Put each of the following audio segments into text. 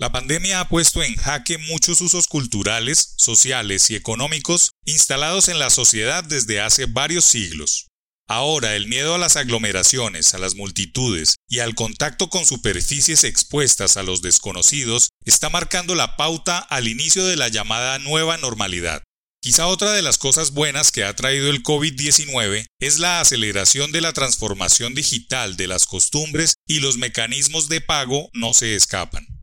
La pandemia ha puesto en jaque muchos usos culturales, sociales y económicos instalados en la sociedad desde hace varios siglos. Ahora el miedo a las aglomeraciones, a las multitudes y al contacto con superficies expuestas a los desconocidos está marcando la pauta al inicio de la llamada nueva normalidad. Quizá otra de las cosas buenas que ha traído el COVID-19 es la aceleración de la transformación digital de las costumbres y los mecanismos de pago no se escapan.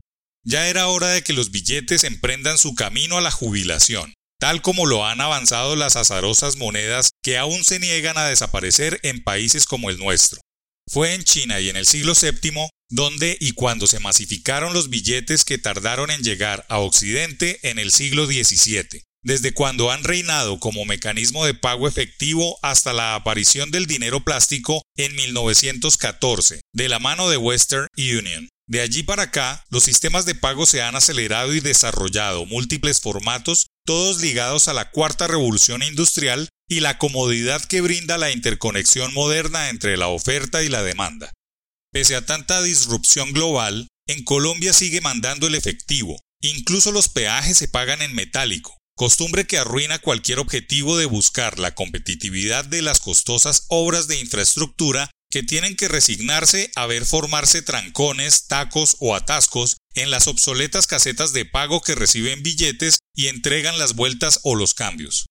Ya era hora de que los billetes emprendan su camino a la jubilación, tal como lo han avanzado las azarosas monedas que aún se niegan a desaparecer en países como el nuestro. Fue en China y en el siglo VII donde y cuando se masificaron los billetes que tardaron en llegar a Occidente en el siglo XVII, desde cuando han reinado como mecanismo de pago efectivo hasta la aparición del dinero plástico en 1914, de la mano de Western Union. De allí para acá, los sistemas de pago se han acelerado y desarrollado múltiples formatos, todos ligados a la cuarta revolución industrial y la comodidad que brinda la interconexión moderna entre la oferta y la demanda. Pese a tanta disrupción global, en Colombia sigue mandando el efectivo, incluso los peajes se pagan en metálico, costumbre que arruina cualquier objetivo de buscar la competitividad de las costosas obras de infraestructura que tienen que resignarse a ver formarse trancones, tacos o atascos en las obsoletas casetas de pago que reciben billetes y entregan las vueltas o los cambios.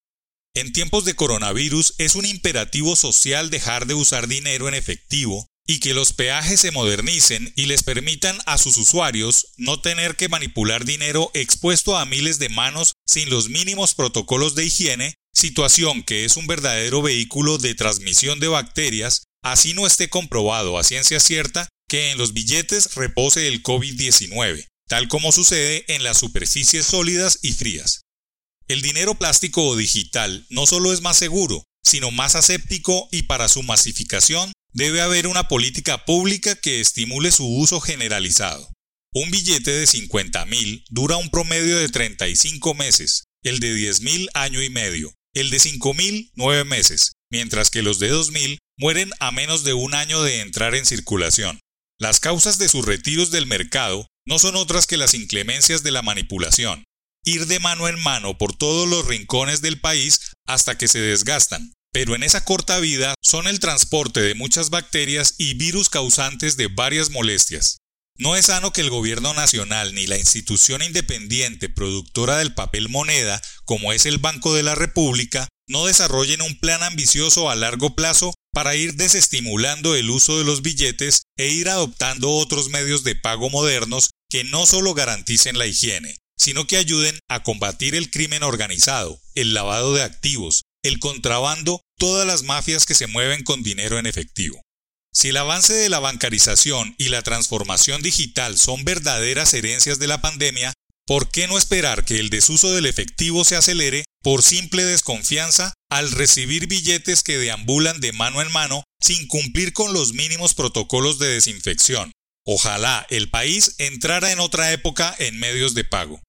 En tiempos de coronavirus es un imperativo social dejar de usar dinero en efectivo y que los peajes se modernicen y les permitan a sus usuarios no tener que manipular dinero expuesto a miles de manos sin los mínimos protocolos de higiene, situación que es un verdadero vehículo de transmisión de bacterias así no esté comprobado a ciencia cierta que en los billetes repose el COVID-19, tal como sucede en las superficies sólidas y frías. El dinero plástico o digital no solo es más seguro, sino más aséptico y para su masificación debe haber una política pública que estimule su uso generalizado. Un billete de 50.000 dura un promedio de 35 meses, el de 10.000 año y medio, el de 5.000 9 meses, mientras que los de 2.000 mueren a menos de un año de entrar en circulación. Las causas de sus retiros del mercado no son otras que las inclemencias de la manipulación, ir de mano en mano por todos los rincones del país hasta que se desgastan, pero en esa corta vida son el transporte de muchas bacterias y virus causantes de varias molestias. No es sano que el gobierno nacional ni la institución independiente productora del papel moneda, como es el Banco de la República, no desarrollen un plan ambicioso a largo plazo para ir desestimulando el uso de los billetes e ir adoptando otros medios de pago modernos que no solo garanticen la higiene, sino que ayuden a combatir el crimen organizado, el lavado de activos, el contrabando, todas las mafias que se mueven con dinero en efectivo. Si el avance de la bancarización y la transformación digital son verdaderas herencias de la pandemia, ¿por qué no esperar que el desuso del efectivo se acelere por simple desconfianza al recibir billetes que deambulan de mano en mano sin cumplir con los mínimos protocolos de desinfección? Ojalá el país entrara en otra época en medios de pago.